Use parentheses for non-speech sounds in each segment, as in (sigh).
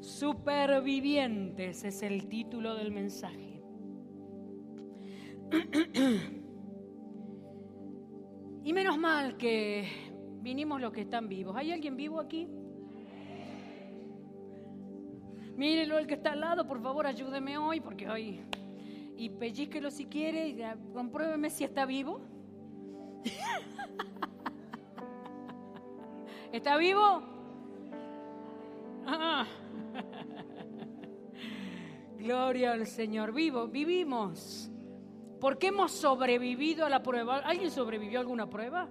Supervivientes es el título del mensaje. (clears throat) Y menos mal que vinimos los que están vivos. ¿Hay alguien vivo aquí? Mírelo el que está al lado, por favor, ayúdeme hoy, porque hoy. Y pellizquelo si quiere, y compruébeme si está vivo. (laughs) ¿Está vivo? Ah. (laughs) Gloria al Señor. Vivo, vivimos. Porque hemos sobrevivido a la prueba. ¿Alguien sobrevivió a alguna prueba?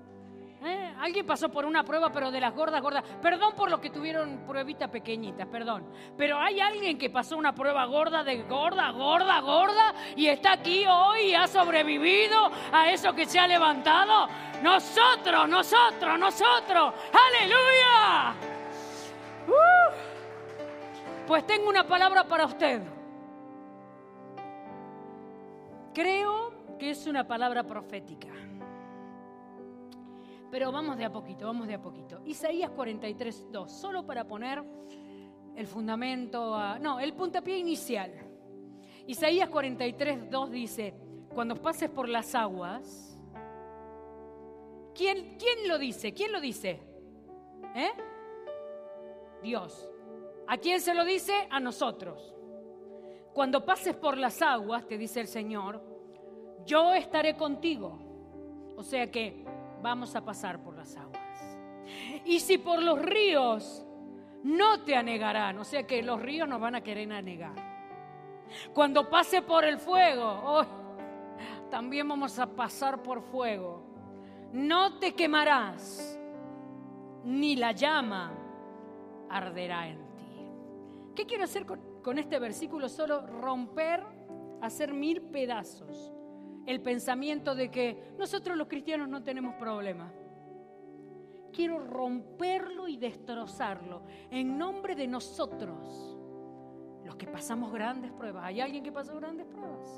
¿Eh? Alguien pasó por una prueba, pero de las gordas, gordas. Perdón por los que tuvieron pruebitas pequeñitas, perdón. Pero hay alguien que pasó una prueba gorda, de gorda, gorda, gorda, y está aquí hoy y ha sobrevivido a eso que se ha levantado. Nosotros, nosotros, nosotros. Aleluya. Uh. Pues tengo una palabra para usted. Creo que es una palabra profética. Pero vamos de a poquito, vamos de a poquito. Isaías 43, 2, solo para poner el fundamento, no, el puntapié inicial. Isaías 43, 2 dice, cuando pases por las aguas, ¿quién, quién lo dice? ¿Quién lo dice? ¿Eh? Dios. ¿A quién se lo dice? A nosotros. Cuando pases por las aguas, te dice el Señor, yo estaré contigo. O sea que vamos a pasar por las aguas. Y si por los ríos, no te anegarán. O sea que los ríos nos van a querer anegar. Cuando pase por el fuego, oh, también vamos a pasar por fuego. No te quemarás, ni la llama arderá en ti. ¿Qué quiero hacer con, este versículo solo romper, hacer mil pedazos el pensamiento de que nosotros los cristianos no tenemos problema. Quiero romperlo y destrozarlo en nombre de nosotros, los que pasamos grandes pruebas. ¿Hay alguien que pasó grandes pruebas?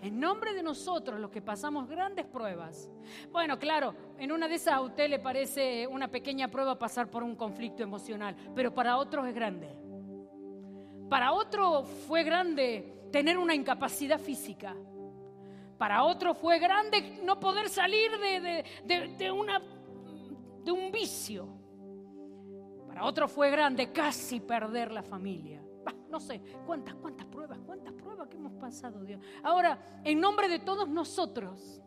En nombre de nosotros, los que pasamos grandes pruebas. Bueno, claro, en una de esas a usted le parece una pequeña prueba pasar por un conflicto emocional, pero para otros es grande. Para otro fue grande tener una incapacidad física. Para otro fue grande no poder salir de, una, de un vicio. Para otro fue grande casi perder la familia no sé, cuántas, cuántas pruebas, cuántas pruebas que hemos pasado, Dios. Ahora, en nombre de todos nosotros,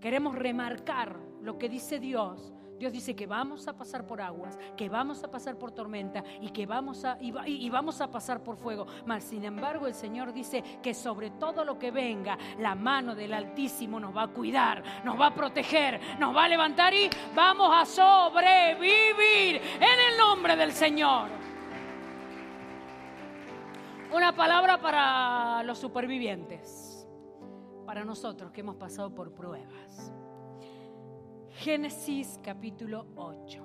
queremos remarcar lo que dice Dios. Dios dice que vamos a pasar por aguas, que vamos a pasar por tormenta y que vamos a, y, vamos a pasar por fuego. Mas, sin embargo, el Señor dice que sobre todo lo que venga, la mano del Altísimo nos va a cuidar, nos va a proteger, nos va a levantar y vamos a sobrevivir en el nombre del Señor. Una palabra para los supervivientes, para nosotros que hemos pasado por pruebas. Génesis capítulo 8.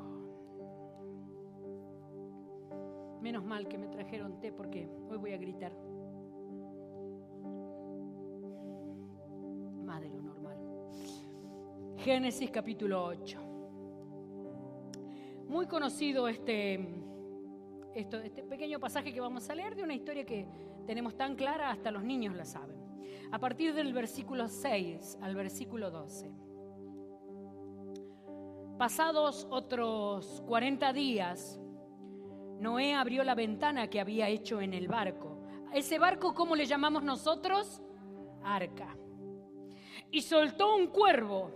Menos mal que me trajeron té porque hoy voy a gritar. Más de lo normal. Génesis capítulo 8. Muy conocido este este pequeño pasaje que vamos a leer de una historia que tenemos tan clara, hasta los niños la saben. A partir del versículo 6 al versículo 12. Pasados otros 40 días, Noé abrió la ventana que había hecho en el barco. ese barco, ¿cómo le llamamos nosotros? Arca. Y soltó un cuervo.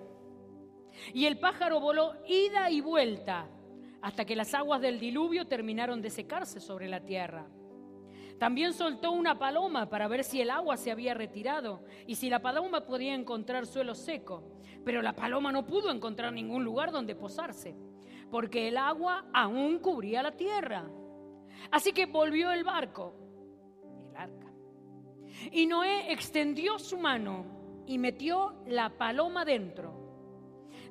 Y el pájaro voló ida y vuelta hasta que las aguas del diluvio terminaron de secarse sobre la tierra. También soltó una paloma para ver si el agua se había retirado y si la paloma podía encontrar suelo seco. Pero la paloma no pudo encontrar ningún lugar donde posarse, porque el agua aún cubría la tierra. Así que volvió el barco, el arca. Y Noé extendió su mano y metió la paloma dentro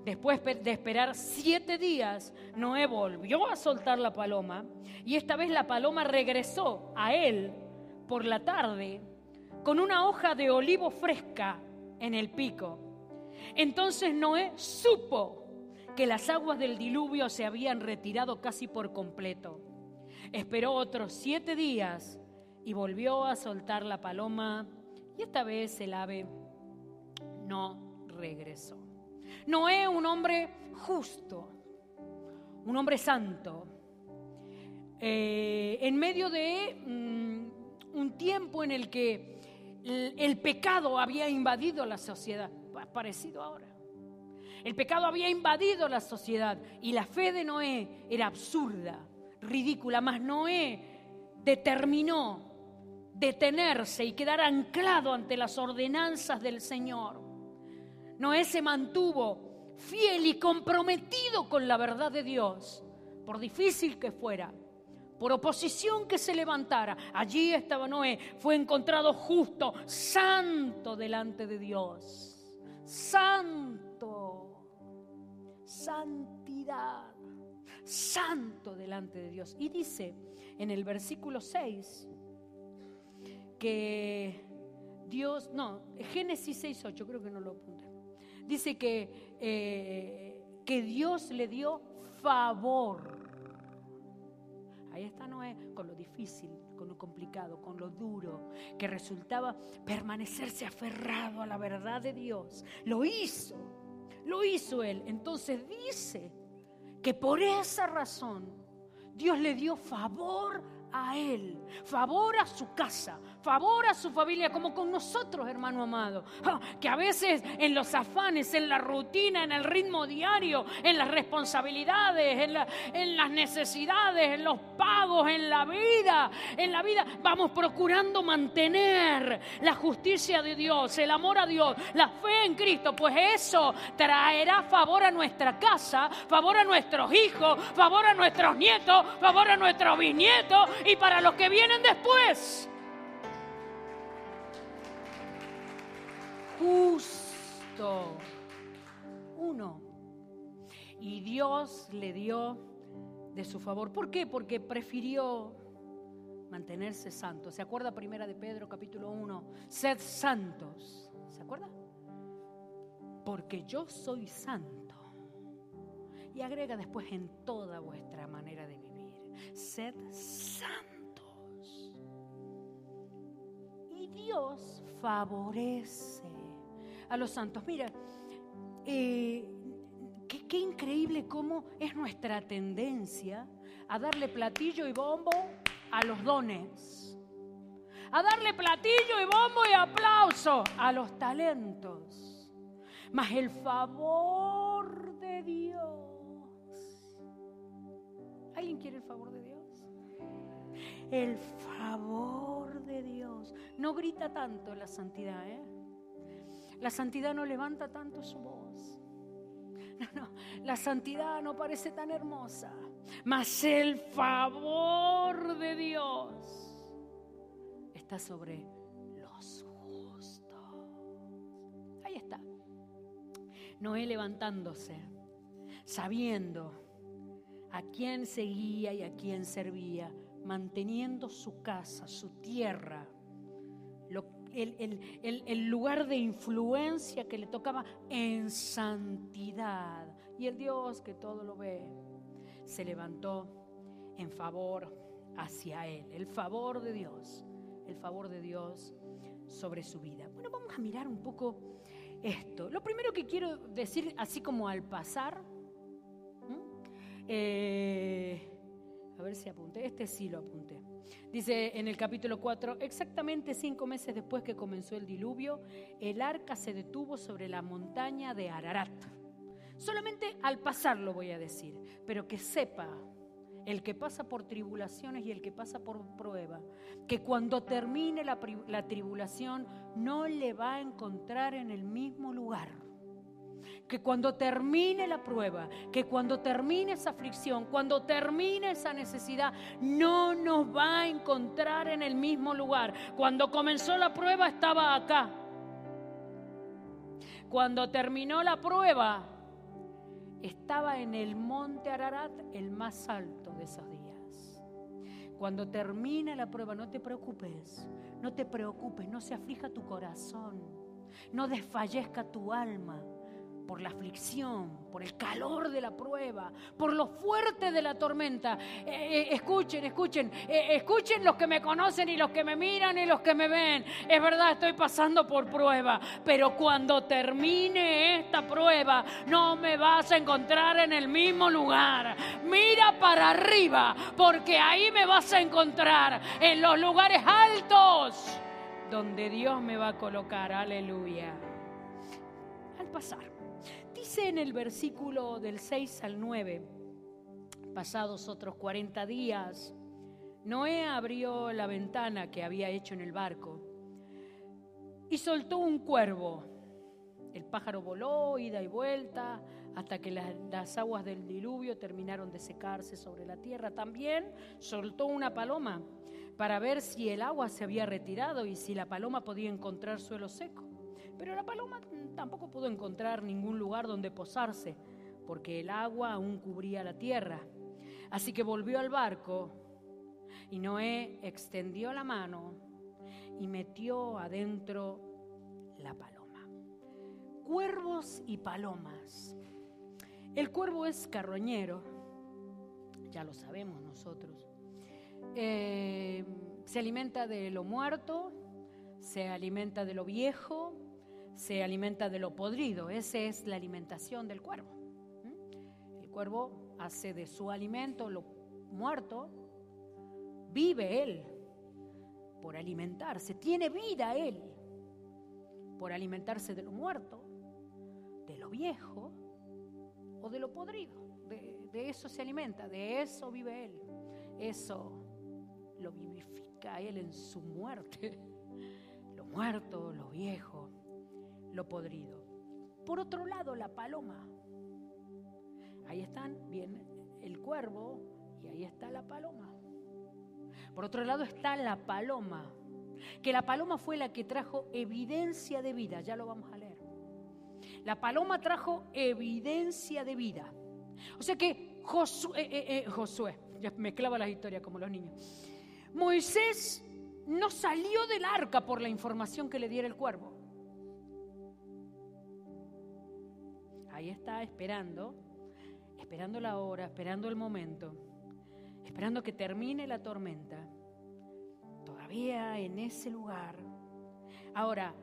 Después de esperar siete días, Noé volvió a soltar la paloma y esta vez la paloma regresó a él por la tarde con una hoja de olivo fresca en el pico. Entonces Noé supo que las aguas del diluvio se habían retirado casi por completo. Esperó otros siete días y volvió a soltar la paloma y esta vez el ave no regresó. Noé, un hombre justo, un hombre santo, eh, en medio de mm, un tiempo en el que el, pecado había invadido la sociedad, parecido ahora. El pecado había invadido la sociedad y la fe de Noé era absurda, ridícula, mas Noé determinó detenerse y quedar anclado ante las ordenanzas del Señor. Noé se mantuvo fiel y comprometido con la verdad de Dios, por difícil que fuera por oposición que se levantara. Allí estaba Noé, fue encontrado justo, santo delante de Dios. Santo, santidad, santo delante de Dios. Y dice en el versículo 6 que Dios, no, Génesis 6, 8, creo que no lo apunté. Dice que, eh, que Dios le dio favor Ahí está Noé con lo difícil, con lo complicado, con lo duro, que resultaba permanecerse aferrado a la verdad de Dios. Lo hizo, lo hizo él. Entonces dice que por esa razón Dios le dio favor a Él, favor a su casa, favor a su familia, como con nosotros, hermano amado. Que a veces en los afanes, en la rutina, en el ritmo diario, en las responsabilidades, en, en las necesidades, en los pagos, en la vida, en la vida, vamos procurando mantener la justicia de Dios, el amor a Dios, la fe en Cristo, pues eso traerá favor a nuestra casa, favor a nuestros hijos, favor a nuestros nietos, favor a nuestros bisnietos y para los que vienen después. Justo. Uno. Y Dios le dio de su favor. ¿Por qué? Porque prefirió mantenerse santo. ¿Se acuerda primera de Pedro capítulo 1? Sed santos. ¿Se acuerda? Porque yo soy santo. Y agrega después en toda vuestra manera de vivir sed santos. Y Dios favorece a los santos. Mira, eh, qué, increíble cómo es nuestra tendencia a darle platillo y bombo a los dones. A darle platillo y bombo y aplauso a los talentos. Mas el favor de Dios ¿Alguien quiere el favor de Dios? El favor de Dios. No grita tanto la santidad, ¿eh? La santidad no levanta tanto su voz. No, no, la santidad no parece tan hermosa. Mas el favor de Dios está sobre los justos. Ahí está. Noé levantándose, sabiendo a quién seguía y a quién servía, manteniendo su casa, su tierra, el, lugar de influencia que le tocaba en santidad. Y el Dios que todo lo ve, se levantó en favor hacia él, el favor de Dios, el favor de Dios sobre su vida. Bueno, vamos a mirar un poco esto. Lo primero que quiero decir, así como al pasar, eh, a ver si apunté, este sí lo apunté. Dice en el capítulo 4, exactamente cinco meses después que comenzó el diluvio, el arca se detuvo sobre la montaña de Ararat. Solamente al pasar lo voy a decir, pero que sepa el que pasa por tribulaciones y el que pasa por prueba, que cuando termine la, la tribulación no le va a encontrar en el mismo lugar que cuando termine la prueba, que cuando termine esa aflicción, cuando termine esa necesidad, no nos va a encontrar en el mismo lugar. Cuando comenzó la prueba estaba acá. Cuando terminó la prueba, estaba en el monte Ararat, el más alto de esos días. Cuando termine la prueba, no te preocupes, no te preocupes, no se aflija tu corazón, no desfallezca tu alma por la aflicción, por el calor de la prueba, por lo fuerte de la tormenta. Eh, eh, escuchen, escuchen, eh, escuchen los que me conocen y los que me miran y los que me ven. Es verdad, estoy pasando por prueba, pero cuando termine esta prueba no me vas a encontrar en el mismo lugar. Mira para arriba, porque ahí me vas a encontrar en los lugares altos donde Dios me va a colocar. Aleluya. Al pasar Dice en el versículo del 6 al 9, pasados otros 40 días, Noé abrió la ventana que había hecho en el barco y soltó un cuervo. El pájaro voló, ida y vuelta, hasta que las, aguas del diluvio terminaron de secarse sobre la tierra. También soltó una paloma para ver si el agua se había retirado y si la paloma podía encontrar suelo seco. Pero la paloma tampoco pudo encontrar ningún lugar donde posarse, porque el agua aún cubría la tierra. Así que volvió al barco y Noé extendió la mano y metió adentro la paloma. Cuervos y palomas. El cuervo es carroñero, ya lo sabemos nosotros. Eh, se alimenta de lo muerto, se alimenta de lo viejo, se alimenta de lo podrido. Esa es la alimentación del cuervo. El cuervo hace de su alimento lo muerto, vive él por alimentarse, tiene vida él por alimentarse de lo muerto, de lo viejo o de lo podrido. De, de eso se alimenta, de eso vive él. Eso lo vivifica él en su muerte. (laughs) Lo muerto, lo viejo, lo podrido. Por otro lado, la paloma. Ahí están, bien el cuervo y ahí está la paloma. Por otro lado está la paloma, que la paloma fue la que trajo evidencia de vida, ya lo vamos a leer. La paloma trajo evidencia de vida. O sea que Josué, eh, eh, eh, Josué ya mezclaba las historias como los niños. Moisés no salió del arca por la información que le diera el cuervo. Ahí está esperando, esperando la hora, esperando el momento, esperando que termine la tormenta, todavía en ese lugar. Ahora,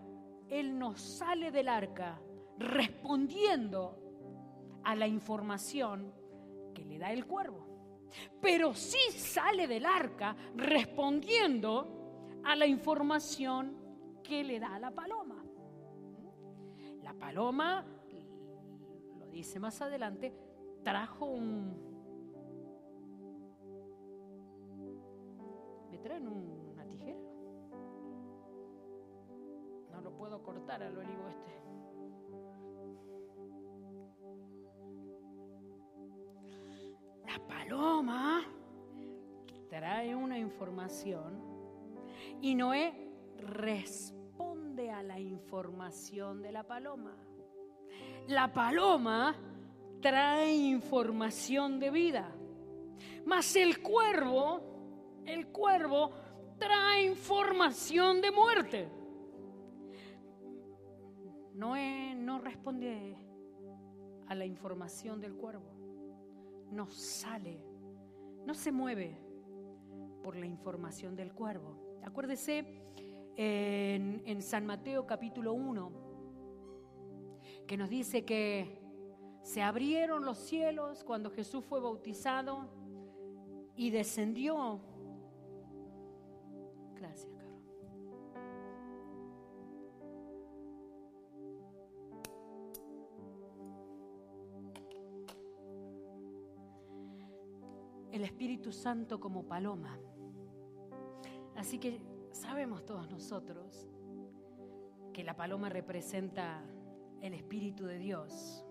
Él no sale del arca respondiendo a la información que le da el cuervo, pero sí sale del arca respondiendo a la información que le da la paloma. La paloma dice más adelante, trajo un... ¿Me traen una tijera? No lo puedo cortar al olivo este. La paloma trae una información y Noé responde a la información de la paloma. La paloma trae información de vida, mas el cuervo, el cuervo trae información de muerte. Noé no responde a la información del cuervo, no sale, no se mueve por la información del cuervo. Acuérdese en, en San Mateo capítulo 1, que nos dice que se abrieron los cielos cuando Jesús fue bautizado y descendió. Gracias, Carlos. El Espíritu Santo como paloma. Así que sabemos todos nosotros que la paloma representa el Espíritu de Dios.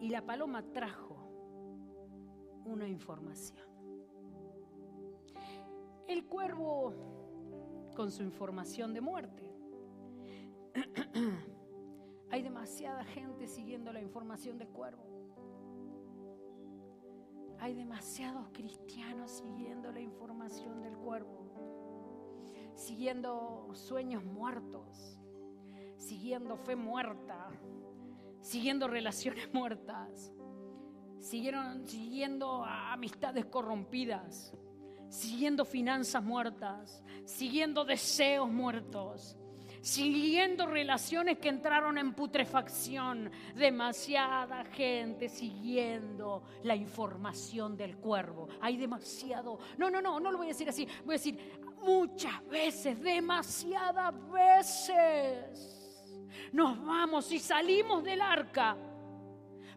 Y la paloma trajo una información. El cuervo con su información de muerte. (clears throat) Hay demasiada gente siguiendo la información del cuervo. Hay demasiados cristianos siguiendo la información del cuervo, siguiendo sueños muertos, siguiendo fe muerta, siguiendo relaciones muertas, siguieron, siguiendo amistades corrompidas, siguiendo finanzas muertas, siguiendo deseos muertos, siguiendo relaciones que entraron en putrefacción. Demasiada gente siguiendo la información del cuervo. Hay demasiado. No, no, no, no lo voy a decir así. Voy a decir muchas veces, demasiadas veces. Nos vamos y salimos del arca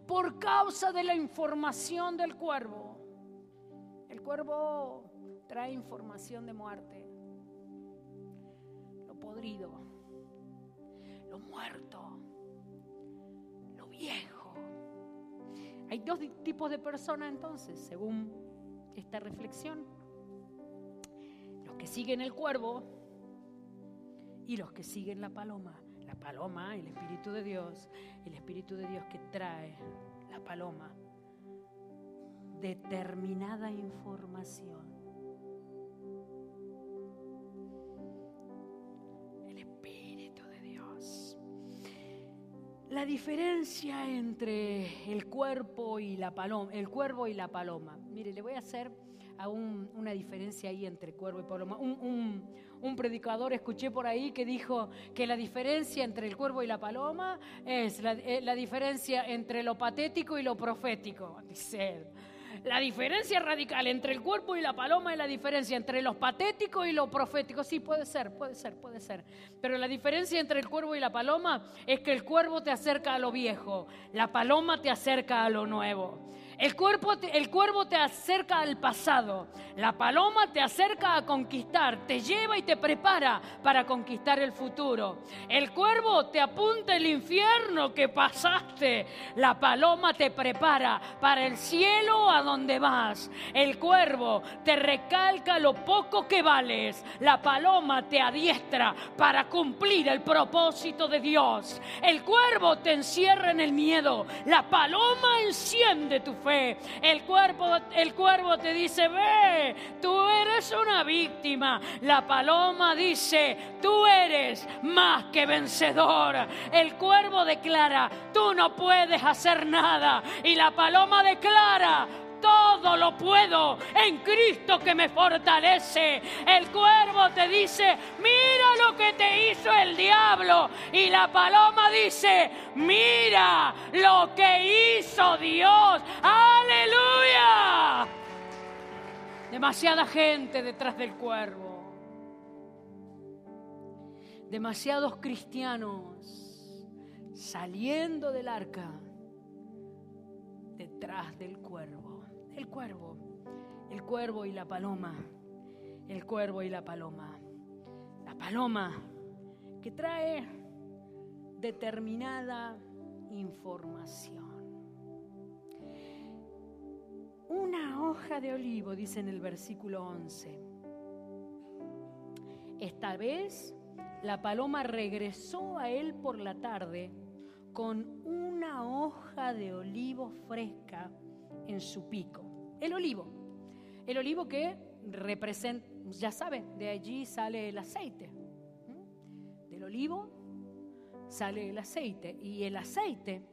por causa de la información del cuervo. El cuervo trae información de muerte, lo podrido, lo muerto, lo viejo. Hay dos tipos de personas entonces, según esta reflexión. Los que siguen el cuervo y los que siguen la paloma. La paloma, el Espíritu de Dios, el Espíritu de Dios que trae la paloma determinada información la diferencia entre el cuerpo y la paloma, el cuervo y la paloma. Mire, le voy a hacer aún una diferencia ahí entre cuervo y paloma. Un, predicador escuché por ahí que dijo que la diferencia entre el cuervo y la paloma es la, eh, la diferencia entre lo patético y lo profético. Dice la diferencia radical entre el cuerpo y la paloma es la diferencia entre lo patético y lo profético. Sí, puede ser, puede ser, puede ser. Pero la diferencia entre el cuervo y la paloma es que el cuervo te acerca a lo viejo, la paloma te acerca a lo nuevo. El, el cuervo te acerca al pasado, la paloma te acerca a conquistar, te lleva y te prepara para conquistar el futuro. El cuervo te apunta el infierno que pasaste, la paloma te prepara para el cielo a donde vas. El cuervo te recalca lo poco que vales, la paloma te adiestra para cumplir el propósito de Dios. El cuervo te encierra en el miedo, la paloma enciende tu El, cuerpo, el cuervo te dice, ve, tú eres una víctima. La paloma dice, tú eres más que vencedor. El cuervo declara, tú no puedes hacer nada. Y la paloma declara, todo lo puedo en Cristo que me fortalece. El cuervo te dice, mira lo que te hizo el diablo. Y la paloma dice, mira lo que hizo Dios. Aleluya. Demasiada gente detrás del cuervo. Demasiados cristianos saliendo del arca detrás del cuervo. El cuervo, el cuervo y la paloma, el cuervo y la paloma. La paloma que trae determinada información. Una hoja de olivo, dice en el versículo 11. Esta vez la paloma regresó a él por la tarde con una hoja de olivo fresca en su pico. El olivo. El olivo que representa, ya saben, de allí sale el aceite. Del olivo sale el aceite y el aceite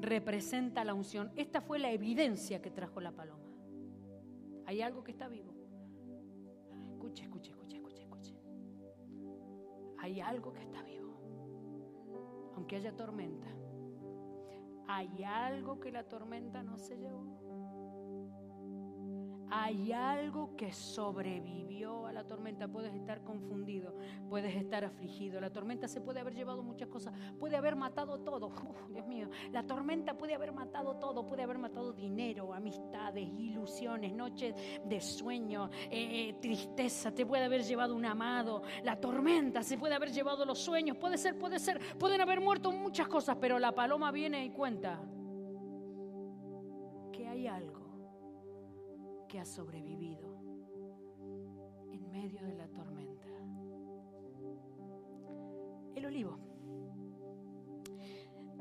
representa la unción. Esta fue la evidencia que trajo la paloma. Hay algo que está vivo. Escuche, escuche, escuche, escuche, escuche. Hay algo que está vivo. Aunque haya tormenta. Hay algo que la tormenta no se llevó hay algo que sobrevivió a la tormenta. Puedes estar confundido, puedes estar afligido. La tormenta se puede haber llevado muchas cosas, puede haber matado todo. Dios mío, la tormenta puede haber matado todo, puede haber matado dinero, amistades, ilusiones, noches de sueño, eh, eh, tristeza. Te puede haber llevado un amado. La tormenta se puede haber llevado los sueños. Puede ser, puede ser. Pueden haber muerto muchas cosas, pero la paloma viene y cuenta que hay algo que ha sobrevivido en medio de la tormenta. El olivo.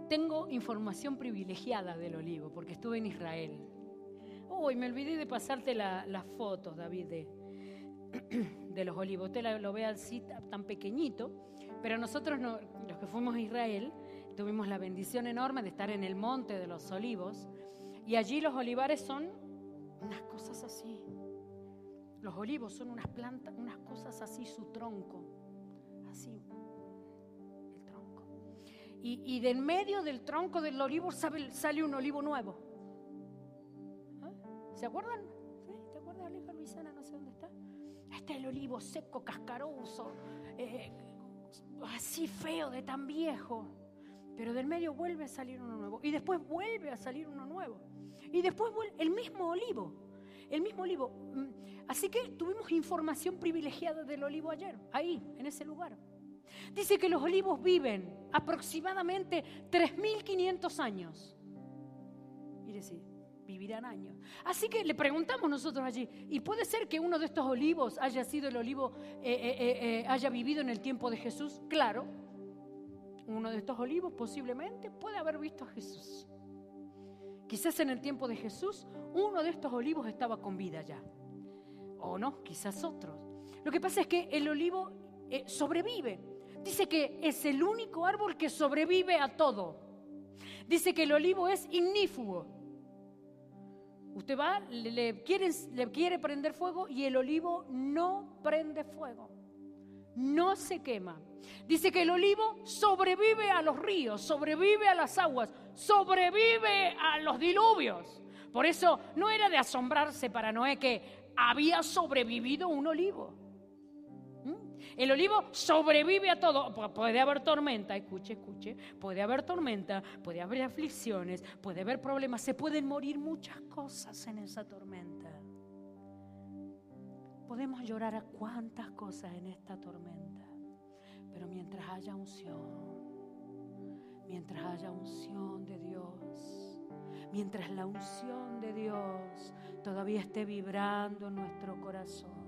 Tengo información privilegiada del olivo porque estuve en Israel. Oh, y me olvidé de pasarte las fotos, David, de, (clears throat) de los olivos. Usted lo ve así tan pequeñito, pero nosotros, los que fuimos a Israel, tuvimos la bendición enorme de estar en el monte de los olivos y allí los olivares son unas cosas así. Los olivos son unas plantas, unas cosas así, su tronco, así, el tronco. Y, y del medio del tronco del olivo sale, un olivo nuevo. ¿Ah? ¿Se acuerdan? ¿Te acuerdas, Aleja Luisana? No sé dónde está. Este es el olivo seco, cascaroso, eh, así feo, de tan viejo. Pero del medio vuelve a salir uno nuevo. Y después vuelve a salir uno nuevo. Y después vuelve el mismo olivo. El mismo olivo. Mm, así que tuvimos información privilegiada del olivo ayer, ahí, en ese lugar. Dice que los olivos viven aproximadamente 3.500 años. Mire, sí, vivirán años. Así que le preguntamos nosotros allí, ¿y puede ser que uno de estos olivos haya sido el olivo, eh, eh, eh, haya vivido en el tiempo de Jesús? Claro, uno de estos olivos posiblemente puede haber visto a Jesús. Quizás en el tiempo de Jesús uno de estos olivos estaba con vida ya. O no, quizás otros. Lo que pasa es que el olivo sobrevive. Dice que es el único árbol que sobrevive a todo. Dice que el olivo es ignífugo Usted va, le, quiere, le quiere prender fuego y el olivo no prende fuego. No se quema. Dice que el olivo sobrevive a los ríos, sobrevive a las aguas, sobrevive a los diluvios. Por eso no era de asombrarse para Noé que había sobrevivido un olivo. El olivo sobrevive a todo. Puede haber tormenta, escuche, escuche. Puede haber tormenta, puede haber aflicciones, puede haber problemas. Se pueden morir muchas cosas en esa tormenta. Podemos llorar a cuántas cosas en esta tormenta. Pero mientras haya unción, mientras haya unción de Dios, mientras la unción de Dios todavía esté vibrando en nuestro corazón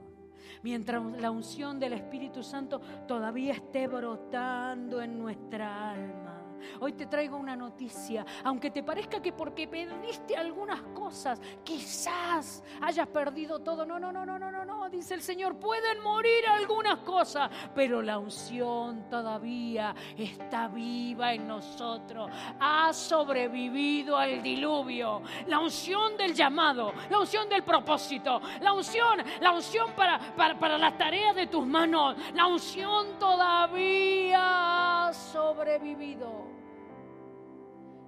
mientras la unción del Espíritu Santo todavía esté brotando en nuestra alma. Hoy te traigo una noticia, aunque te parezca que porque perdiste algunas cosas, quizás hayas perdido todo. No, no, no, no, no, no, no, dice el Señor, pueden morir algunas cosas, pero la unción todavía está viva en nosotros. Ha sobrevivido al diluvio. La unción del llamado, la unción del propósito, la unción, la unción para, para, para la tarea de tus manos, la unción todavía ha sobrevivido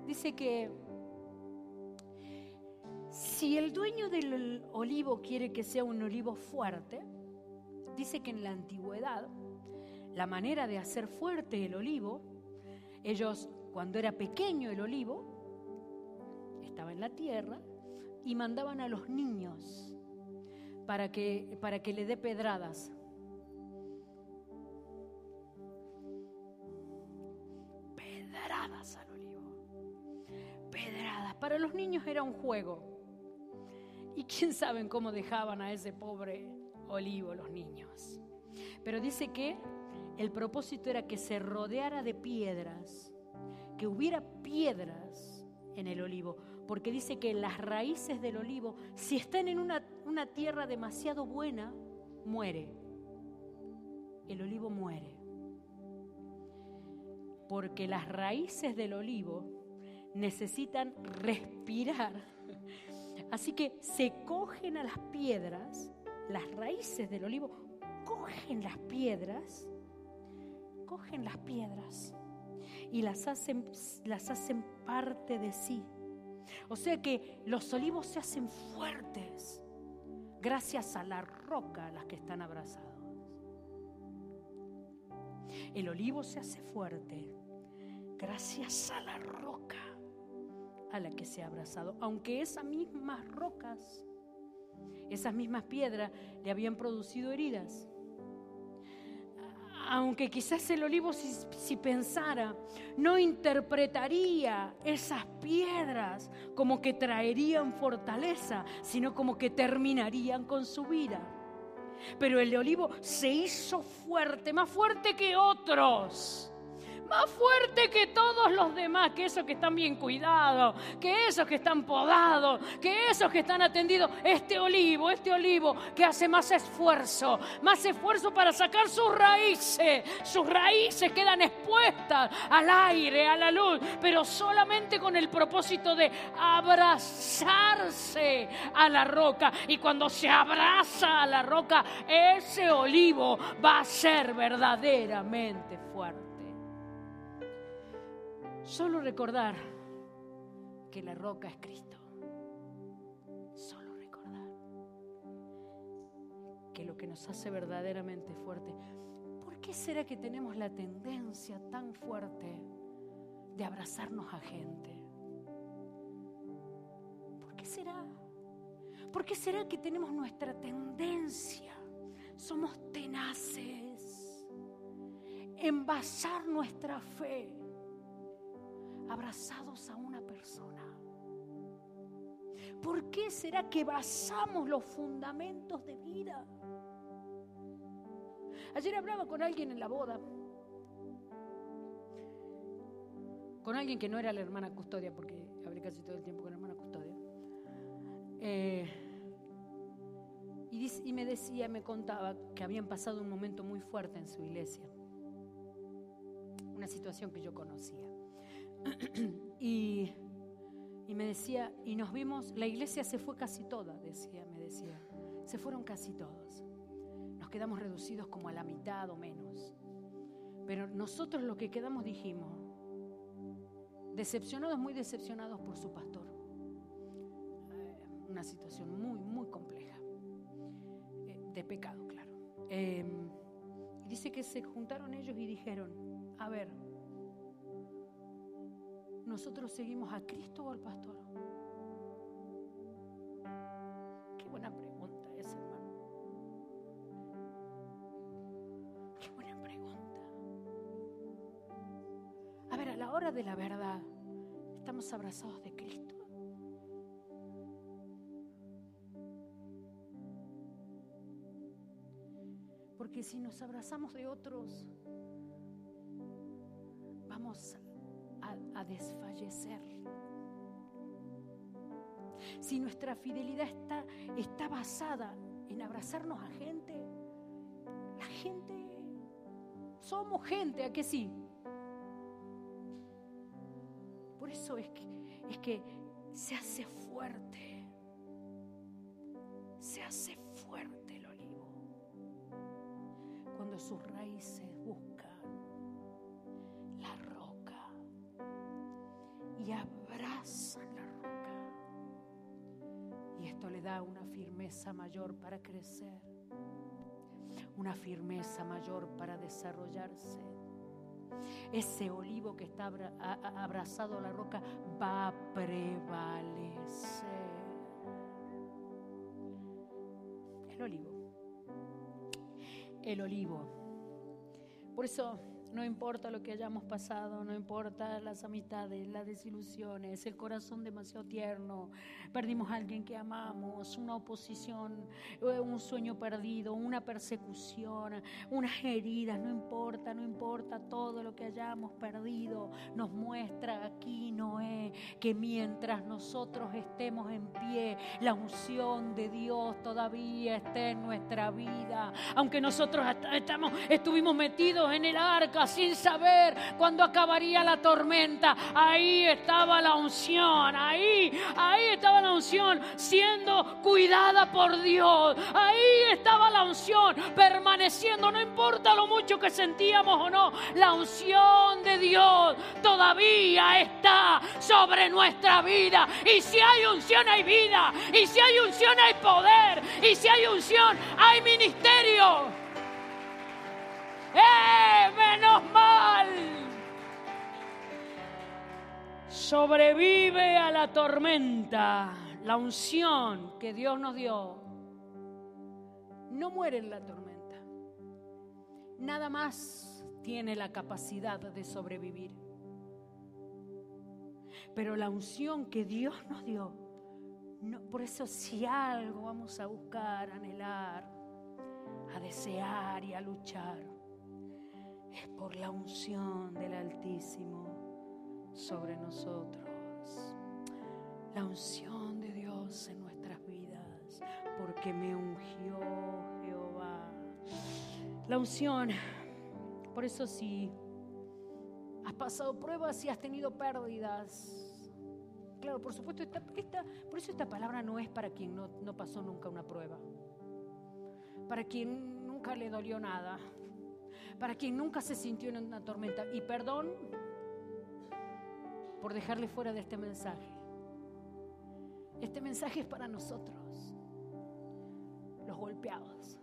dice que si el dueño del olivo quiere que sea un olivo fuerte, dice que en la antigüedad la manera de hacer fuerte el olivo, ellos cuando era pequeño el olivo, estaba en la tierra y mandaban a los niños para que, para que le dé pedradas. Pedradas para los niños era un juego. Y quién sabe cómo dejaban a ese pobre olivo los niños. Pero dice que el propósito era que se rodeara de piedras, que hubiera piedras en el olivo, porque dice que las raíces del olivo, si están en una, una tierra demasiado buena, muere. El olivo muere. Porque las raíces del olivo necesitan respirar. Así que se cogen a las piedras, las raíces del olivo, cogen las piedras, cogen las piedras y las hacen, las hacen parte de sí. O sea que los olivos se hacen fuertes gracias a la roca a las que están abrazados. El olivo se hace fuerte gracias a la roca a la que se ha abrazado, aunque esas mismas rocas, esas mismas piedras le habían producido heridas. Aunque quizás el olivo si, pensara, no interpretaría esas piedras como que traerían fortaleza, sino como que terminarían con su vida. Pero el olivo se hizo fuerte, más fuerte que otros más fuerte que todos los demás, que esos que están bien cuidados, que esos que están podados, que esos que están atendidos. Este olivo, este olivo que hace más esfuerzo, más esfuerzo para sacar sus raíces. Sus raíces quedan expuestas al aire, a la luz, pero solamente con el propósito de abrazarse a la roca. Y cuando se abraza a la roca, ese olivo va a ser verdaderamente fuerte. Solo recordar que la roca es Cristo. Solo recordar que lo que nos hace verdaderamente fuerte. ¿Por qué será que tenemos la tendencia tan fuerte de abrazarnos a gente? ¿Por qué será? ¿Por qué será que tenemos nuestra tendencia? Somos tenaces en basar nuestra fe abrazados a una persona? ¿Por qué será que basamos los fundamentos de vida? Ayer hablaba con alguien en la boda, con alguien que no era la hermana custodia, porque hablé casi todo el tiempo con la hermana custodia. Eh, y, y me decía, me contaba que habían pasado un momento muy fuerte en su iglesia, una situación que yo conocía. (clears throat) y, me decía, y nos vimos, la iglesia se fue casi toda, decía, me decía, se fueron casi todos. Nos quedamos reducidos como a la mitad o menos. Pero nosotros lo que quedamos dijimos, decepcionados, muy decepcionados por su pastor. Eh, una situación muy, muy compleja. Eh, de pecado, claro. Em, dice que se juntaron ellos y dijeron, a ver, ¿Nosotros seguimos a Cristo o al pastor? Qué buena pregunta esa, hermano. Qué buena pregunta. A ver, a la hora de la verdad, ¿estamos abrazados de Cristo? Porque si nos abrazamos de otros, vamos desfallecer. Si nuestra fidelidad está, está basada en abrazarnos a gente, la gente, somos gente, ¿a que sí? Por eso es que, es que se hace fuerte, se hace fuerte el olivo cuando sus raíces abrazan la roca. Y esto le da una firmeza mayor para crecer, una firmeza mayor para desarrollarse. Ese olivo que está abrazado a la roca va a prevalecer. El olivo. El olivo. Por eso no importa lo que hayamos pasado, no importa las amistades, las desilusiones, el corazón demasiado tierno, perdimos a alguien que amamos, una oposición, eh, un sueño perdido, una persecución, unas heridas, no importa, no importa todo lo que hayamos perdido, nos muestra aquí Noé que mientras nosotros estemos en pie, la unción de Dios todavía está en nuestra vida, aunque nosotros estamos, estuvimos metidos en el arca, sin saber cuándo acabaría la tormenta. Ahí estaba la unción, ahí, ahí estaba la unción siendo cuidada por Dios. Ahí estaba la unción permaneciendo, no importa lo mucho que sentíamos o no, la unción de Dios todavía está sobre nuestra vida. Y si hay unción hay vida, y si hay unción hay poder, y si hay unción hay ministerio. ¡Eh! ¡Menos mal! Sobrevive a la tormenta. La unción que Dios nos dio no muere en la tormenta. Nada más tiene la capacidad de sobrevivir. Pero la unción que Dios nos dio, por eso si algo vamos a buscar, a anhelar, a desear y a luchar, es por la unción del Altísimo sobre nosotros. La unción de Dios en nuestras vidas, porque me ungió Jehová. La unción, por eso si has pasado pruebas y has tenido pérdidas, Claro, por supuesto, esta, por eso esta palabra no es para quien no, no pasó nunca una prueba, para quien nunca le dolió nada, para quien nunca se sintió en una tormenta. Y perdón por dejarle fuera de este mensaje. Este mensaje es para nosotros, los golpeados,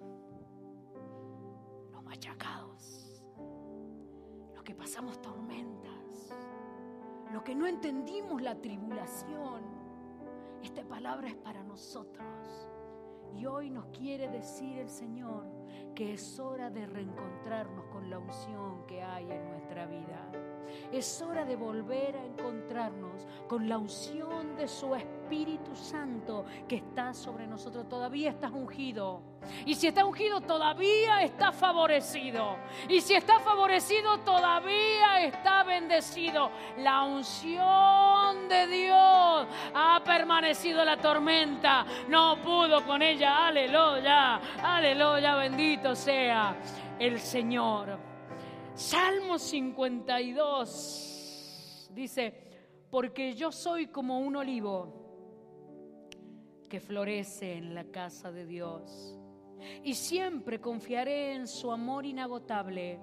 los machacados, los que pasamos tormentas lo que no entendimos la tribulación. Esta palabra es para nosotros. Y hoy nos quiere decir el Señor que es hora de reencontrarnos con la unción que hay en nuestra vida. Es hora de volver a encontrarnos con la unción de su Espíritu Santo que está sobre nosotros. Todavía estás ungido. Y si está ungido, todavía está favorecido. Y si está favorecido, todavía está bendecido. La unción de Dios ha permanecido la tormenta. No pudo con ella. Aleluya. Aleluya. Bendito sea el Señor. Salmo 52 dice, porque yo soy como un olivo que florece en la casa de Dios y siempre confiaré en su amor inagotable.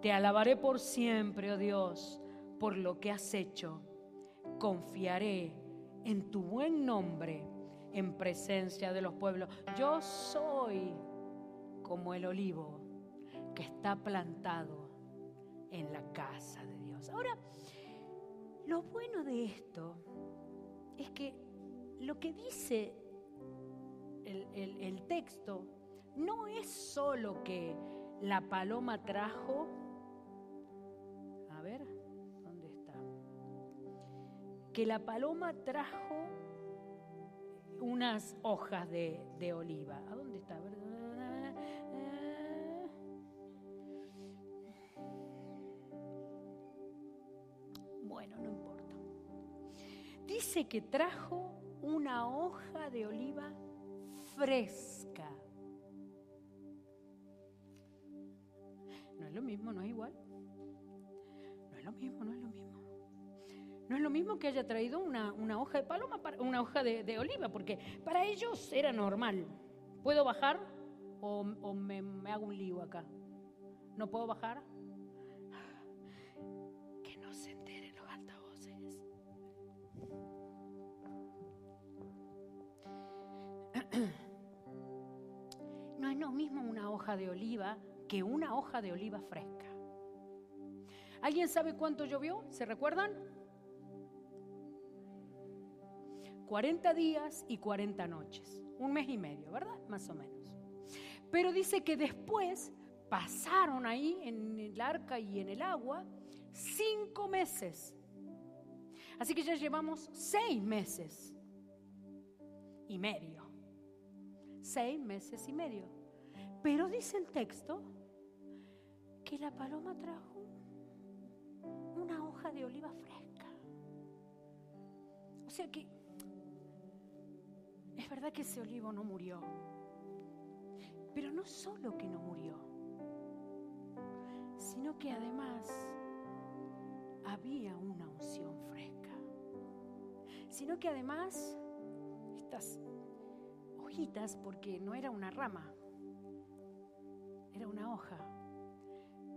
Te alabaré por siempre, oh Dios, por lo que has hecho. Confiaré en tu buen nombre en presencia de los pueblos. Yo soy como el olivo que está plantado en la casa de Dios. Ahora, lo bueno de esto es que lo que dice el, texto no es solo que la paloma trajo, a ver, ¿dónde está? Que la paloma trajo unas hojas de, de oliva. ¿A dónde está? Dice que trajo una hoja de oliva fresca. No es lo mismo, no es igual. No es lo mismo, no es lo mismo. No es lo mismo que haya traído una, hoja de paloma, una hoja de, oliva, porque para ellos era normal. ¿Puedo bajar o, me, me hago un lío acá? ¿No puedo bajar? No es lo mismo una hoja de oliva que una hoja de oliva fresca. ¿Alguien sabe cuánto llovió? ¿Se recuerdan? 40 días y 40 noches. Un mes y medio, ¿verdad? Más o menos. Pero dice que después pasaron ahí en el arca y en el agua cinco meses. Así que ya llevamos seis meses y medio seis meses y medio. Pero dice el texto que la paloma trajo una hoja de oliva fresca. O sea que es verdad que ese olivo no murió. Pero no solo que no murió, sino que además había una unción fresca. Sino que además estas porque no era una rama, era una hoja,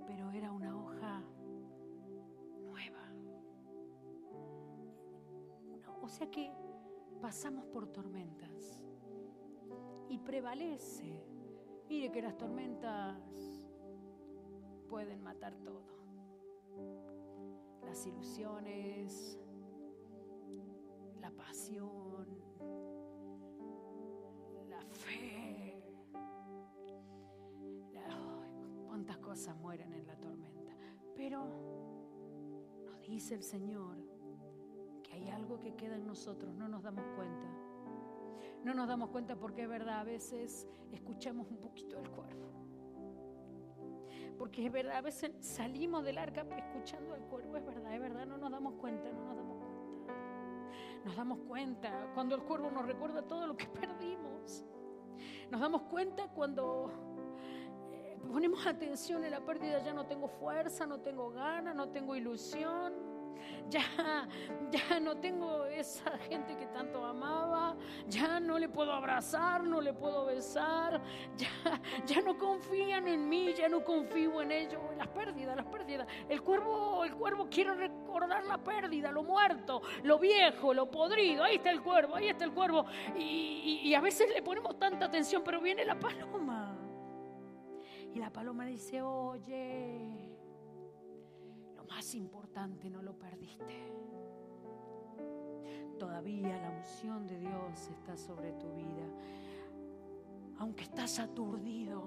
pero era una hoja nueva. o sea que pasamos por tormentas y prevalece. Mire que las tormentas pueden matar todo. Las ilusiones, la pasión, cosas mueren en la tormenta. Pero nos dice el Señor que hay algo que queda en nosotros, no nos damos cuenta. No nos damos cuenta porque es verdad, a veces escuchamos un poquito el cuerpo. porque es verdad, a veces salimos del arca escuchando al cuervo, es verdad, es verdad, no nos damos cuenta, no nos damos cuenta. Nos damos cuenta cuando el cuervo nos recuerda todo lo que (laughs) perdimos. Nos damos cuenta cuando eh, ponemos atención en la pérdida, ya no tengo fuerza, no tengo ganas, no tengo ilusión ya, ya no tengo esa gente que tanto amaba, ya no le puedo abrazar, no le puedo besar, ya, ya no confían en mí, ya no confío en ellos, las pérdidas, las pérdidas. El cuervo, el cuervo quiere recordar la pérdida, lo muerto, lo viejo, lo podrido, ahí está el cuervo, ahí está el cuervo. Y, y a veces le ponemos tanta atención, pero viene la paloma. Y la paloma dice, oye, más importante no lo perdiste. Todavía la unción de Dios está sobre tu vida. Aunque estás aturdido,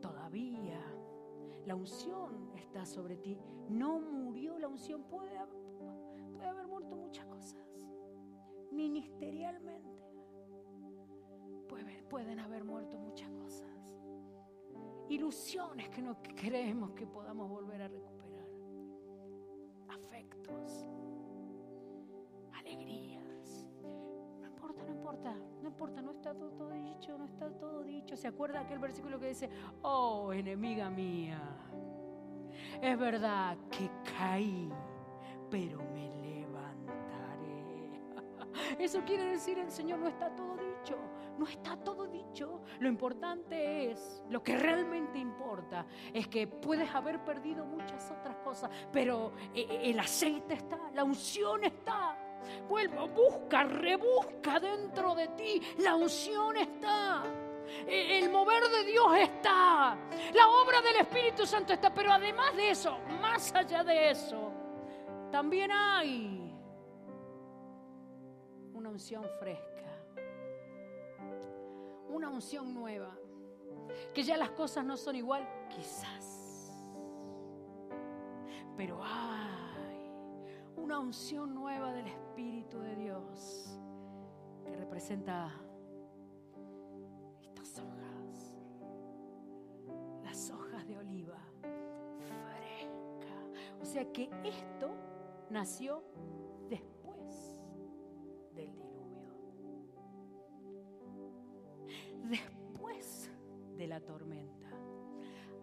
todavía la unción está sobre ti. No murió la unción. Puede, puede haber muerto muchas cosas. Ministerialmente. pueden haber muerto muchas cosas ilusiones que no creemos que podamos volver a recuperar, afectos, alegrías. No importa, no importa, no importa, no está todo, dicho, no está todo dicho. ¿Se acuerda aquel versículo que dice, oh enemiga mía, es verdad que caí, pero me levantaré? (laughs) Eso quiere decir el Señor, no está todo dicho no está todo dicho. Lo importante es, lo que realmente importa, es que puedes haber perdido muchas otras cosas, pero eh, eh, el aceite está, la unción está. Vuelvo, busca, rebusca dentro de ti, la unción está. E, el mover de Dios está, la obra del Espíritu Santo está, pero además de eso, más allá de eso, también hay una unción fresca una unción nueva. Que ya las cosas no son igual, quizás. Pero hay una unción nueva del Espíritu de Dios que representa estas hojas, las hojas de oliva fresca. O sea que esto nació después tormenta.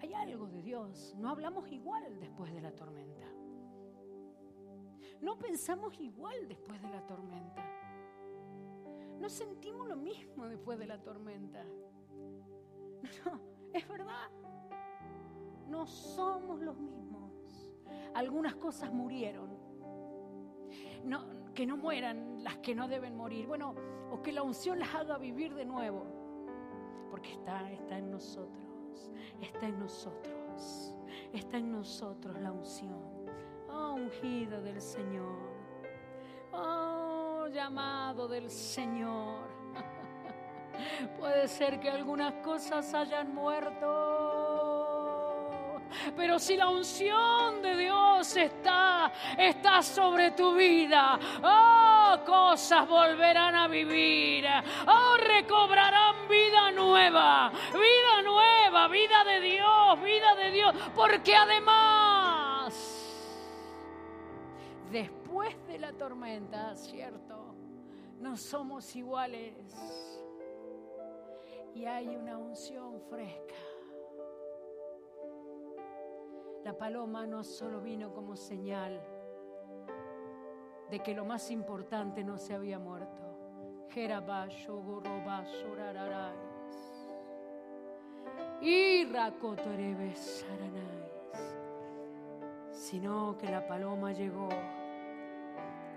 Hay algo de Dios. No hablamos igual después de la tormenta. No pensamos igual después de la tormenta. No sentimos lo mismo después de la tormenta. No, es verdad. No somos los mismos. Algunas cosas murieron. No, que no mueran las que no deben morir. Bueno, o que la unción las haga vivir de nuevo porque está, está en nosotros, está en nosotros, está en nosotros la unción. Oh, ungido del Señor, oh, llamado del Señor. (laughs) Puede ser que algunas cosas hayan muerto, pero si la unción de Dios está, está sobre tu vida, oh, cosas volverán a vivir, oh, recobrarán vida nueva, vida nueva, vida de Dios, vida de Dios, porque además, después de la tormenta, ¿cierto? No somos iguales y hay una unción fresca. La paloma no solo vino como señal de que lo más importante no se había muerto. Sino que la paloma llegó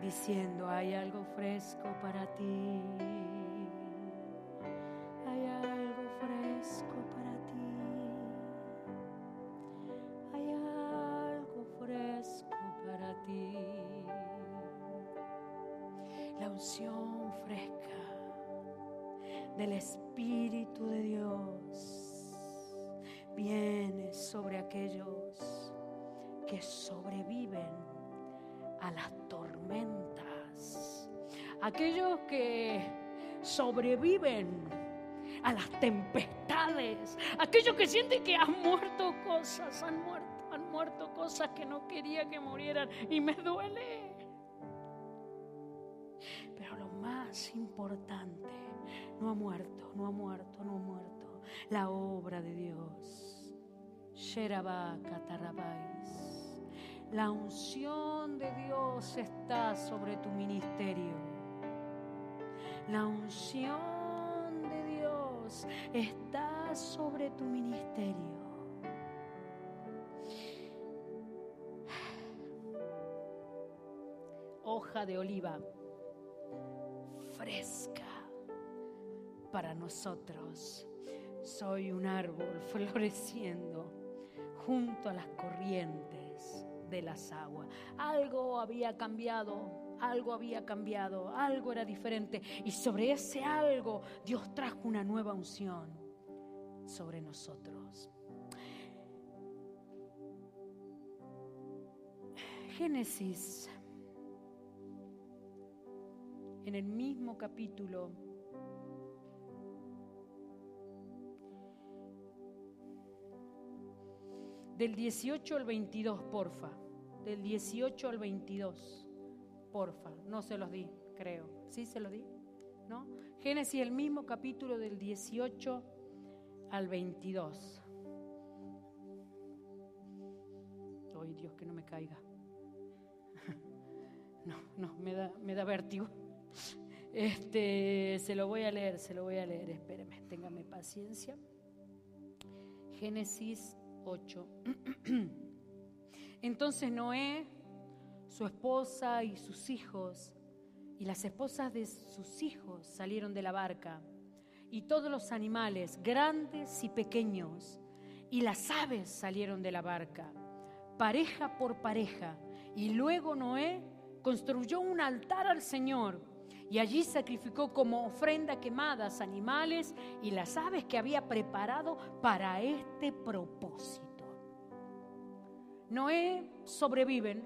diciendo, hay algo fresco para ti. Del Espíritu de Dios viene sobre aquellos que sobreviven a las tormentas. Aquellos que sobreviven a las tempestades, aquellos que sienten que han muerto cosas, han muerto, han muerto cosas que no quería que murieran y me duele. Pero lo más importante, no ha muerto, no ha muerto, no ha muerto. La obra de Dios. La unción de Dios está sobre tu ministerio. La unción de Dios está sobre tu ministerio. Hoja de oliva fresca para nosotros. Soy un árbol (laughs) floreciendo junto a las corrientes de las aguas. Algo había cambiado, algo había cambiado, algo era diferente. Y sobre ese algo Dios trajo una nueva unción sobre nosotros. Génesis en el mismo capítulo. Del 18 al 22, porfa. Del 18 al 22, porfa. No se los di, creo. ¿Sí se los di? ¿No? Génesis, el mismo capítulo del 18 al 22. Ay, Dios, que no me caiga. (laughs) No, no, me da, me da vértigo. Este, se lo voy a leer, se lo voy a leer, espéreme, téngame paciencia. Génesis 8. (clears throat) Entonces Noé, su esposa y sus hijos, y las esposas de sus hijos salieron de la barca, y todos los animales, grandes y pequeños, y las aves salieron de la barca, pareja por pareja, y luego Noé construyó un altar al Señor y allí sacrificó como ofrenda quemadas animales y las aves que había preparado para este propósito. Noé sobreviven.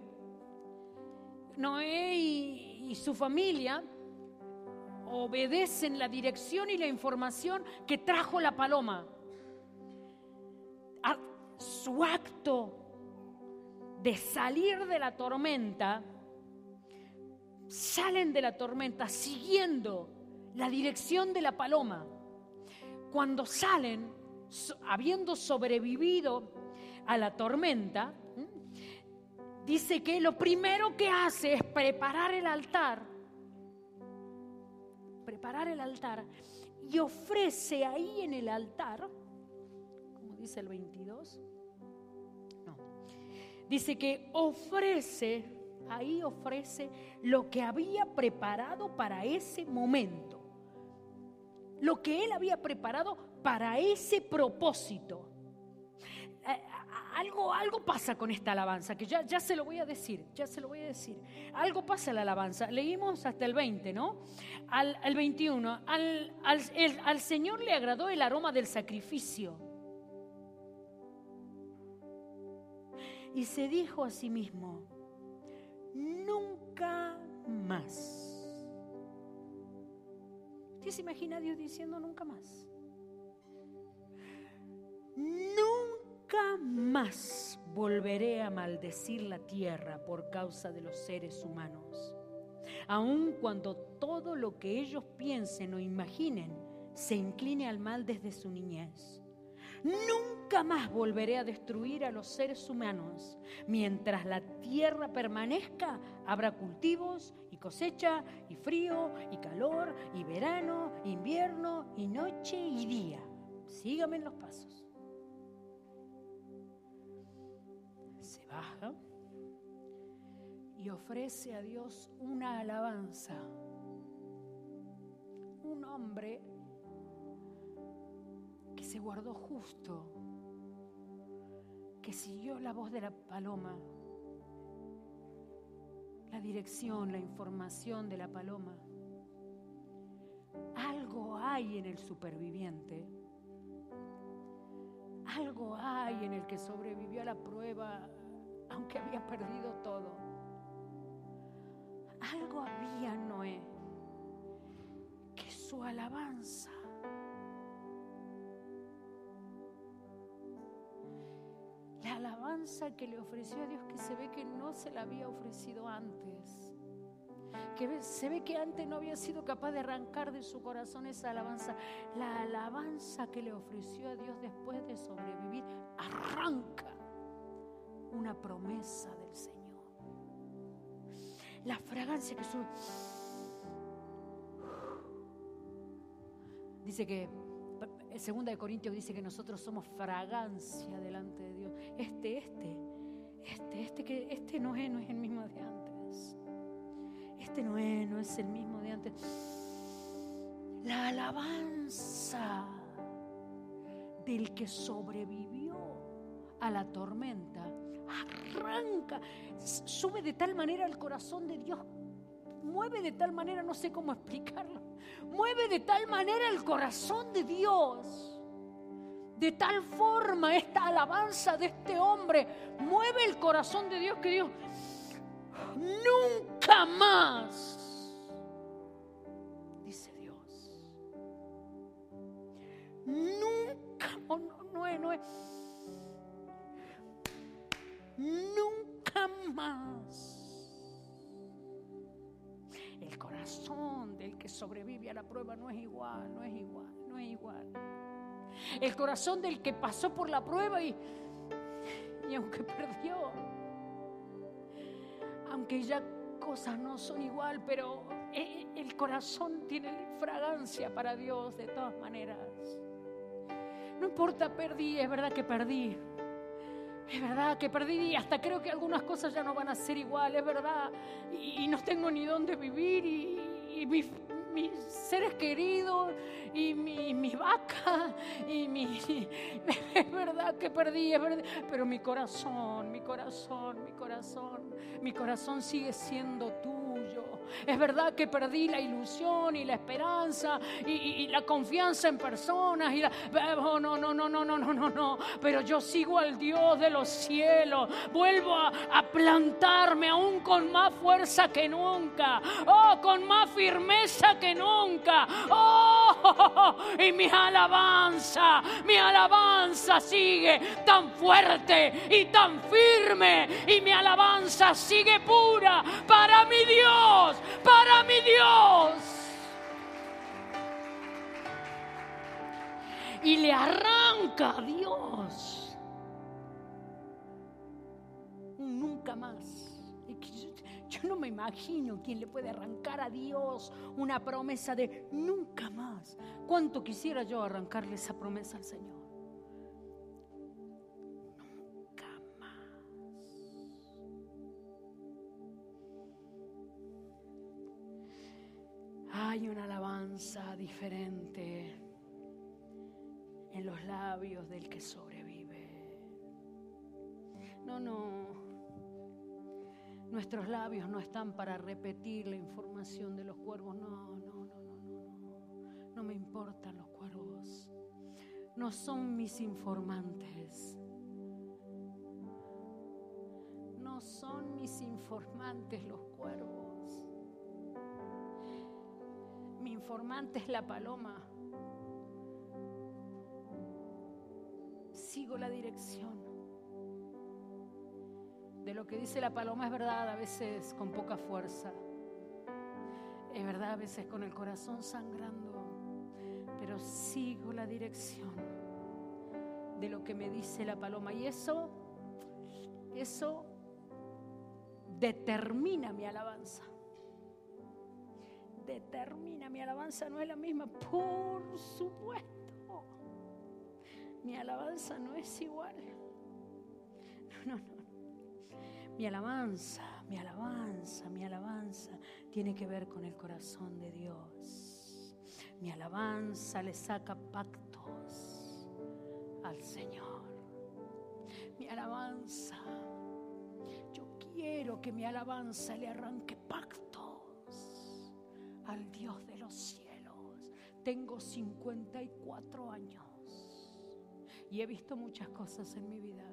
Noé y, su familia obedecen la dirección y la información que trajo la paloma. su acto de salir de la tormenta salen de la tormenta siguiendo la dirección de la paloma. Cuando salen, habiendo sobrevivido a la tormenta, dice que lo primero que hace es preparar el altar, preparar el altar y ofrece ahí en el altar, como dice el 22, no, dice que ofrece ahí ofrece lo que había preparado para ese momento. Lo que él había preparado para ese propósito. Eh, algo, algo pasa con esta alabanza, que ya, ya se lo voy a decir, ya se lo voy a decir. Algo pasa en la alabanza. Leímos hasta el 20, ¿no? Al, 21. Al, al Señor le agradó el aroma del sacrificio. Y se dijo a sí mismo, nunca más. ¿Usted se imagina a Dios diciendo nunca más? Nunca más volveré a maldecir la tierra por causa de los seres humanos, aun cuando todo lo que ellos piensen o imaginen se incline al mal desde su niñez. Nunca más volveré a destruir a los seres humanos. Mientras la tierra permanezca, habrá cultivos y cosecha y frío y calor y verano, invierno y noche y día. Sígame en los pasos. Se baja y ofrece a Dios una alabanza. Un hombre que se guardó justo, que siguió la voz de la paloma, la dirección, la información de la paloma. Algo hay en el superviviente, algo hay en el que sobrevivió a la prueba aunque había perdido todo. Algo había Noé que su alabanza alabanza que le ofreció a Dios que se ve que no se la había ofrecido antes. Que se ve que antes no había sido capaz de arrancar de su corazón esa alabanza. La alabanza que le ofreció a Dios después de sobrevivir arranca una promesa del Señor. La fragancia que sube. Dice que Segunda de Corintios dice que nosotros somos fragancia delante de Dios. Este, este, este, este que este no es, no es el mismo de antes. Este no es, no es el mismo de antes. La alabanza del que sobrevivió a la tormenta arranca, sube de tal manera el corazón de Dios, mueve de tal manera, no sé cómo explicarlo mueve de tal manera el corazón de Dios. De tal forma esta alabanza de este hombre mueve el corazón de Dios que Dios nunca más, dice Dios, nunca, no, no es, no es, nunca más el corazón del que sobrevive a la prueba no es igual, no es igual, no es igual. El corazón del que pasó por la prueba y, y aunque perdió, aunque ya cosas no son igual, pero e, el corazón tiene fragancia para Dios de todas maneras. No importa, perdí, es verdad que perdí. Es verdad que perdí y hasta creo que algunas cosas ya no van a ser igual, es verdad. Y, no tengo ni dónde vivir y, mis, seres queridos y mi, mi vaca y mi... (laughs) Es verdad que perdí, es verdad. Pero mi corazón, mi corazón, mi corazón, mi corazón sigue siendo Es verdad que perdí la ilusión y la esperanza y, la confianza en personas. Y oh, no, no, no, no, no, no, no, no. Pero yo sigo al Dios de los cielos. Vuelvo a, plantarme aún con más fuerza que nunca. Oh, con más firmeza que nunca. Oh, y mi alabanza, mi alabanza sigue tan fuerte y tan firme. Y mi alabanza sigue pura para mi Dios para mi Dios. Y le arranca a Dios. Nunca más. Yo no me imagino quién le puede arrancar a Dios una promesa de nunca más. ¿Cuánto quisiera yo arrancarle esa promesa al Señor? Hay una alabanza diferente en los labios del que sobrevive. No, no. Nuestros labios no están para repetir la información de los cuervos. No, no, no, no, no. No me importan los cuervos. No son mis informantes. No son mis informantes los cuervos. Mi informante es la paloma. Sigo la dirección. De lo que dice la paloma es verdad, a veces con poca fuerza. Es verdad, a veces con el corazón sangrando. Pero sigo la dirección de lo que me dice la paloma. Y eso, eso determina mi alabanza determina. Mi alabanza no es la misma, por supuesto. Mi alabanza no es igual. No, no, no. Mi alabanza, mi alabanza, mi alabanza tiene que ver con el corazón de Dios. Mi alabanza le saca pactos al Señor. Mi alabanza, yo quiero que mi alabanza le arranque pactos al Dios de los cielos. Tengo 54 años y he visto muchas cosas en mi vida.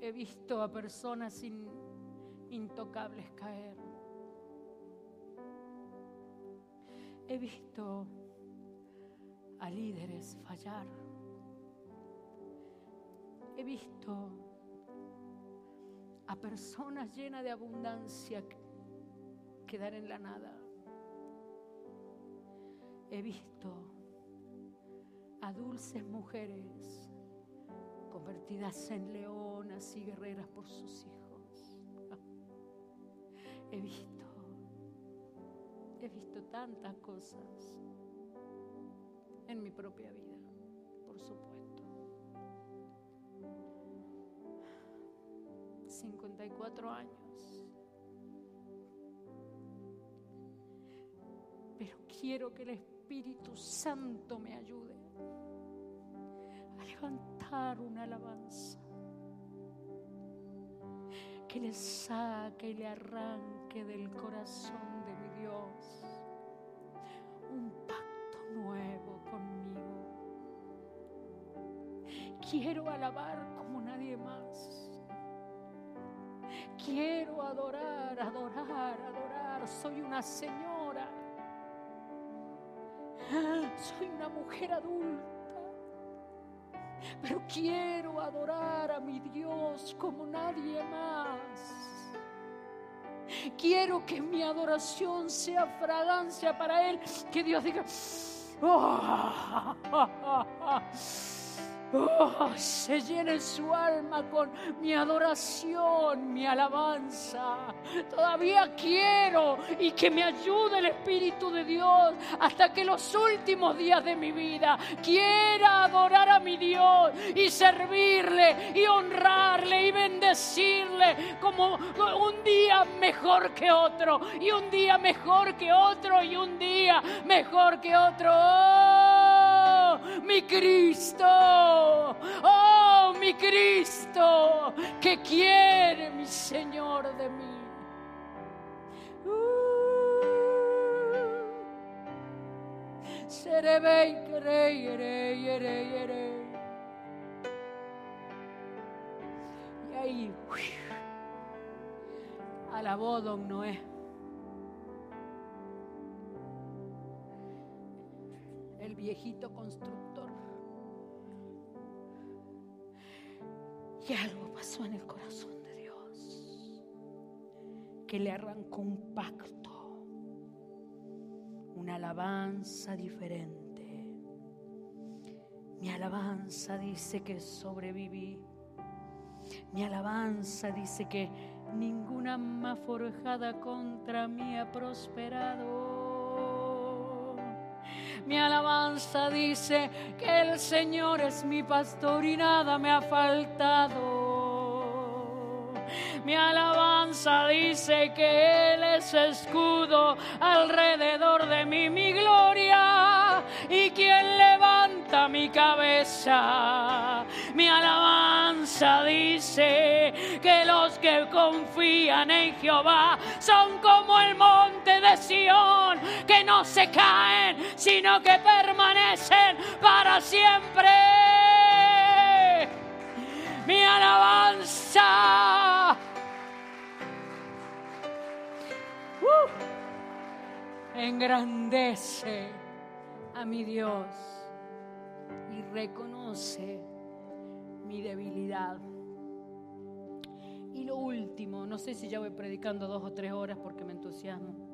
He visto a personas intocables caer. He visto a líderes fallar. He visto a personas llenas de abundancia quedar en la nada. He visto a dulces mujeres convertidas en leonas y guerreras por sus hijos. He visto, he visto tantas cosas en mi propia vida, por supuesto. 54 años. Pero quiero que el Espíritu Santo me ayude a levantar una alabanza que le saque y le arranque del corazón de mi Dios un pacto nuevo conmigo. Quiero alabar más. Quiero adorar, adorar, adorar. Soy una señora. Soy una mujer adulta. Pero quiero adorar a mi Dios como nadie más. Quiero que mi adoración sea fragancia para Él. Que Dios diga, oh, Oh, se llene su alma con mi adoración, mi alabanza. Todavía quiero y que me ayude el Espíritu de Dios hasta que los últimos días de mi vida quiera adorar a mi Dios y servirle y honrarle y bendecirle como un día mejor que otro y un día mejor que otro y un día mejor que otro. Oh, mi Cristo oh mi Cristo, que quiere mi Señor de mí. Seré Y ahí, alabó don Noé. El viejito constructor. Y algo pasó en el corazón de Dios que le arrancó un pacto, una alabanza diferente. Mi alabanza dice que sobreviví. Mi alabanza dice que ninguna más forjada contra mí ha prosperado. Mi alabanza dice que el Señor es mi pastor y nada me ha faltado. Mi alabanza dice que Él es escudo alrededor de mí, mi gloria y quien levanta mi cabeza. Mi alabanza dice que los que confían en Jehová son como el monte de Sión, que no se caen, sino que permanecen para siempre. Mi alabanza. Uh, engrandece a mi Dios y reconoce mi debilidad. Y lo último, no sé si ya voy predicando dos o tres horas porque me entusiasmo.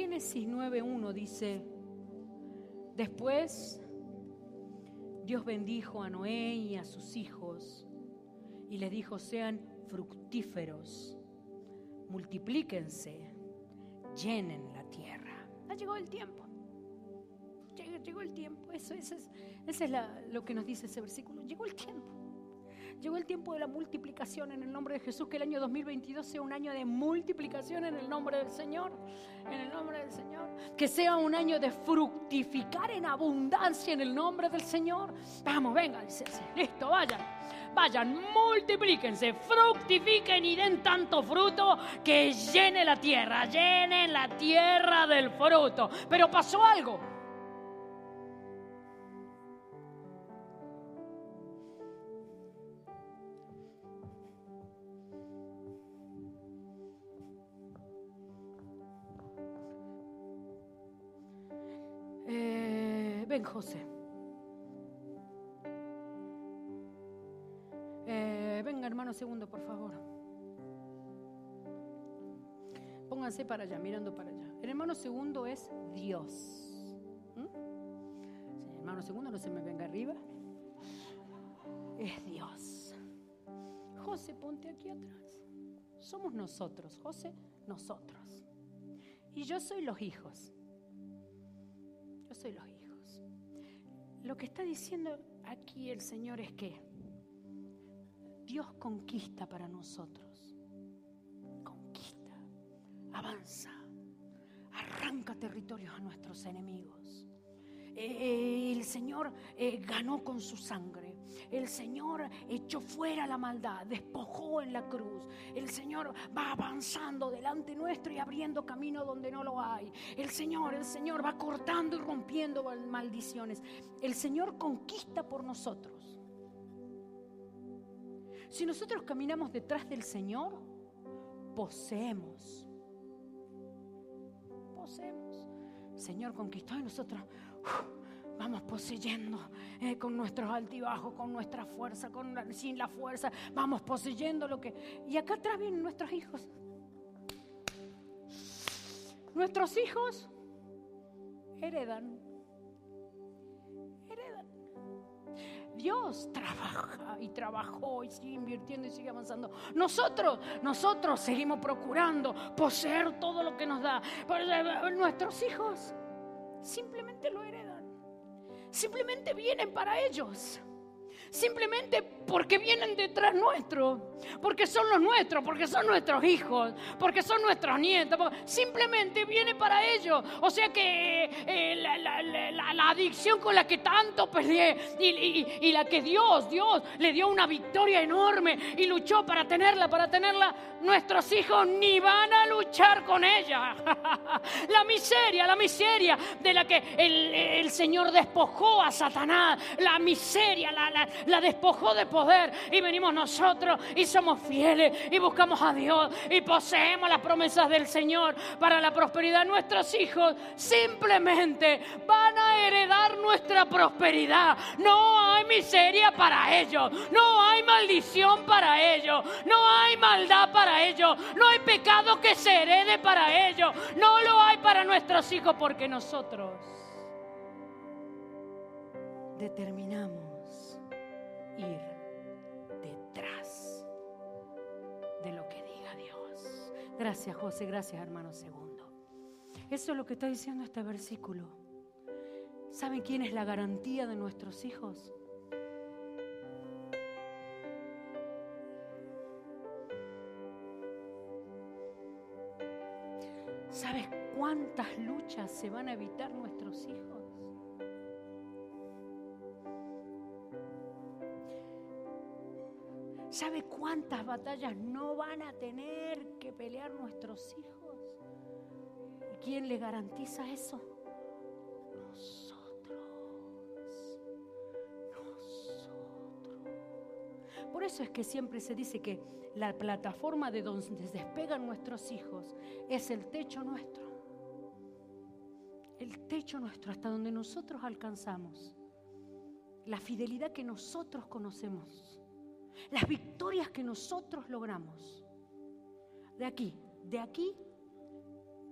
Génesis 9.1 dice, después Dios bendijo a Noé y a sus hijos y les dijo, sean fructíferos, multiplíquense, llenen la tierra. Ha llegado el tiempo. Llegó, el tiempo. Eso, es, es lo que nos dice ese versículo. Llegó el tiempo. Llegó el tiempo de la multiplicación en el nombre de Jesús, que el año 2022 sea un año de multiplicación en el nombre del Señor, en el nombre del Señor. Que sea un año de fructificar en abundancia en el nombre del Señor. Vamos, venga, dice, listo, vayan. Vayan, multiplíquense, fructifiquen y den tanto fruto que llene la tierra, llenen la tierra del fruto. Pero pasó algo. Ven, José. Eh, venga, hermano segundo, por favor. Pónganse para allá, mirando para allá. El hermano segundo es Dios. ¿Mm? hermano segundo, no se me venga arriba. Es Dios. José, ponte aquí atrás. Somos nosotros, José, nosotros. Y yo soy los hijos. Lo que está diciendo aquí el Señor es que Dios conquista para nosotros. Conquista, avanza, arranca territorios a nuestros enemigos. Eh, el Señor eh, ganó con su sangre. El Señor echó fuera la maldad, despojó en la cruz. El Señor va avanzando delante nuestro y abriendo camino donde no lo hay. El Señor, el Señor va cortando y rompiendo maldiciones. El Señor conquista por nosotros. Si nosotros caminamos detrás del Señor, poseemos. Poseemos. Señor conquistó y nosotros vamos poseyendo eh, con nuestros altibajos, con nuestra fuerza, con sin la fuerza, vamos poseyendo lo que... Y acá atrás vienen nuestros hijos. Nuestros hijos heredan Dios trabaja y trabajó y sigue invirtiendo y sigue avanzando. Nosotros, nosotros seguimos procurando poseer todo lo que nos da. Pero nuestros hijos simplemente lo heredan. Simplemente vienen para ellos. Simplemente porque vienen detrás nuestro, porque son los nuestros, porque son nuestros hijos, porque son nuestros nietos, simplemente viene para ellos. O sea que eh, la, adicción con la que tanto peleé y, la que Dios, Dios le dio una victoria enorme y luchó para tenerla, para tenerla, nuestros hijos ni van a luchar con ella. (laughs) la miseria, la miseria de la que el, el Señor despojó a Satanás, la miseria, la, la despojó de poder y venimos nosotros y somos fieles y buscamos a Dios y poseemos las promesas del Señor para la prosperidad. Nuestros hijos simplemente van a heredar nuestra prosperidad. No hay miseria para ellos, no hay maldición para ellos, no hay maldad para ellos, no hay pecado que se herede para ellos, no lo hay para nuestros hijos porque nosotros determinamos Gracias José, gracias hermano segundo. Eso es lo que está diciendo este versículo. ¿Saben quién es la garantía de nuestros hijos? ¿Sabes cuántas luchas se van a evitar nuestros hijos? ¿Sabe cuántas batallas no van a tener que pelear nuestros hijos? ¿Y quién le garantiza eso? Nosotros. Nosotros. Por eso es que siempre se dice que la plataforma de donde despegan nuestros hijos es el techo nuestro. El techo nuestro hasta donde nosotros alcanzamos. La fidelidad que nosotros conocemos las victorias que nosotros logramos. De aquí, de aquí,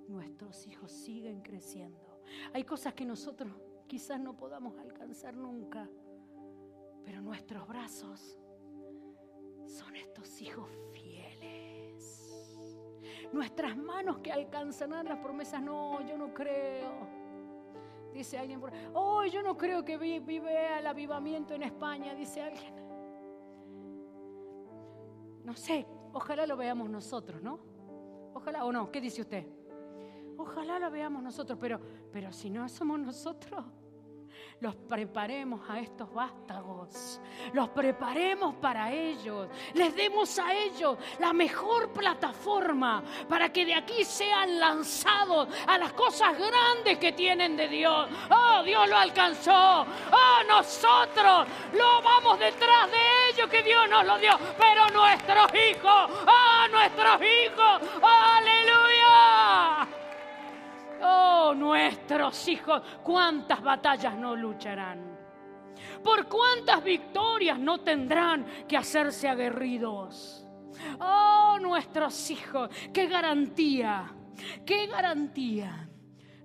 nuestros hijos siguen creciendo. Hay cosas que nosotros quizás no podamos alcanzar nunca, pero nuestros brazos son estos hijos fieles. Nuestras manos que alcanzarán las promesas, no, yo no creo. Dice alguien oh, yo no creo que vive el avivamiento en España, dice alguien. No sé, ojalá lo veamos nosotros, ¿no? Ojalá o no, ¿qué dice usted? Ojalá lo veamos nosotros, pero, pero si no somos nosotros, los preparemos a estos vástagos, los preparemos para ellos, les demos a ellos la mejor plataforma para que de aquí sean lanzados a las cosas grandes que tienen de Dios. Oh, Dios lo alcanzó. Oh, nosotros lo vamos detrás de ellos que Dios nos lo dio, pero nuestros hijos, oh, nuestros hijos, aleluya. Oh, nuestros hijos, cuántas batallas no lucharán. Por cuántas victorias no tendrán que hacerse aguerridos. Oh, nuestros hijos, qué garantía, qué garantía.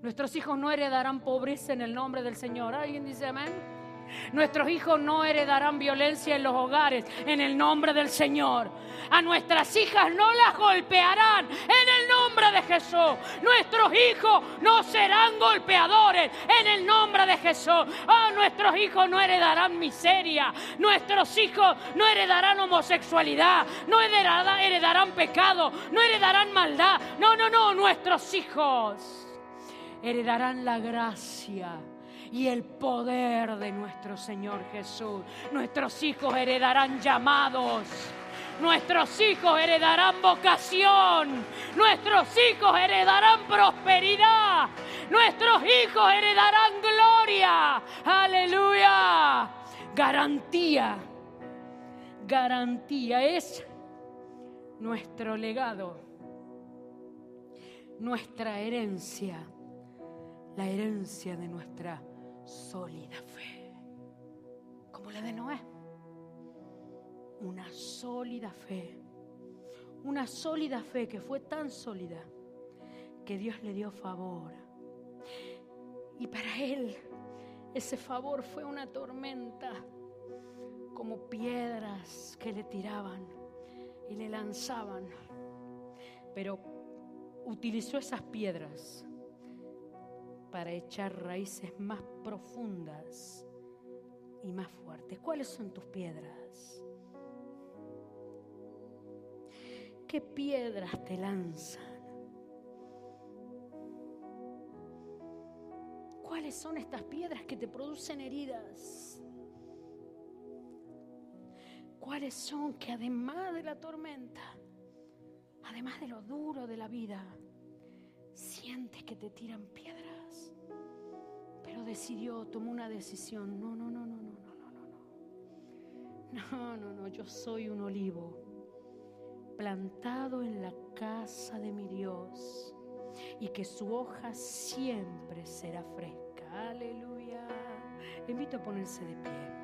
Nuestros hijos no heredarán pobreza en el nombre del Señor. ¿Alguien dice amén? Nuestros hijos no heredarán violencia en los hogares en el nombre del Señor. A nuestras hijas no las golpearán en el nombre de Jesús. Nuestros hijos no serán golpeadores en el nombre de Jesús. Oh, nuestros hijos no heredarán miseria. Nuestros hijos no heredarán homosexualidad. No heredarán, heredarán pecado. No heredarán maldad. No, no, no. Nuestros hijos heredarán la gracia y el poder de nuestro Señor Jesús. Nuestros hijos heredarán llamados. Nuestros hijos heredarán vocación. Nuestros hijos heredarán prosperidad. Nuestros hijos heredarán gloria. Aleluya. Garantía. Garantía es nuestro legado. Nuestra herencia. La herencia de nuestra sólida fe, como la de Noé. Una sólida fe, una sólida fe que fue tan sólida que Dios le dio favor. Y para él ese favor fue una tormenta, como piedras que le tiraban y le lanzaban. Pero utilizó esas piedras para echar raíces más profundas y más fuertes. ¿Cuáles son tus piedras? ¿Qué piedras te lanzan? ¿Cuáles son estas piedras que te producen heridas? ¿Cuáles son que además de la tormenta, además de lo duro de la vida, sientes que te tiran piedras? Pero decidió, tomó una decisión. No, no, no, no, no, no, no, no. No, no, no, yo soy un olivo plantado en la casa de mi Dios y que su hoja siempre será fresca. Aleluya. Le invito a ponerse de pie.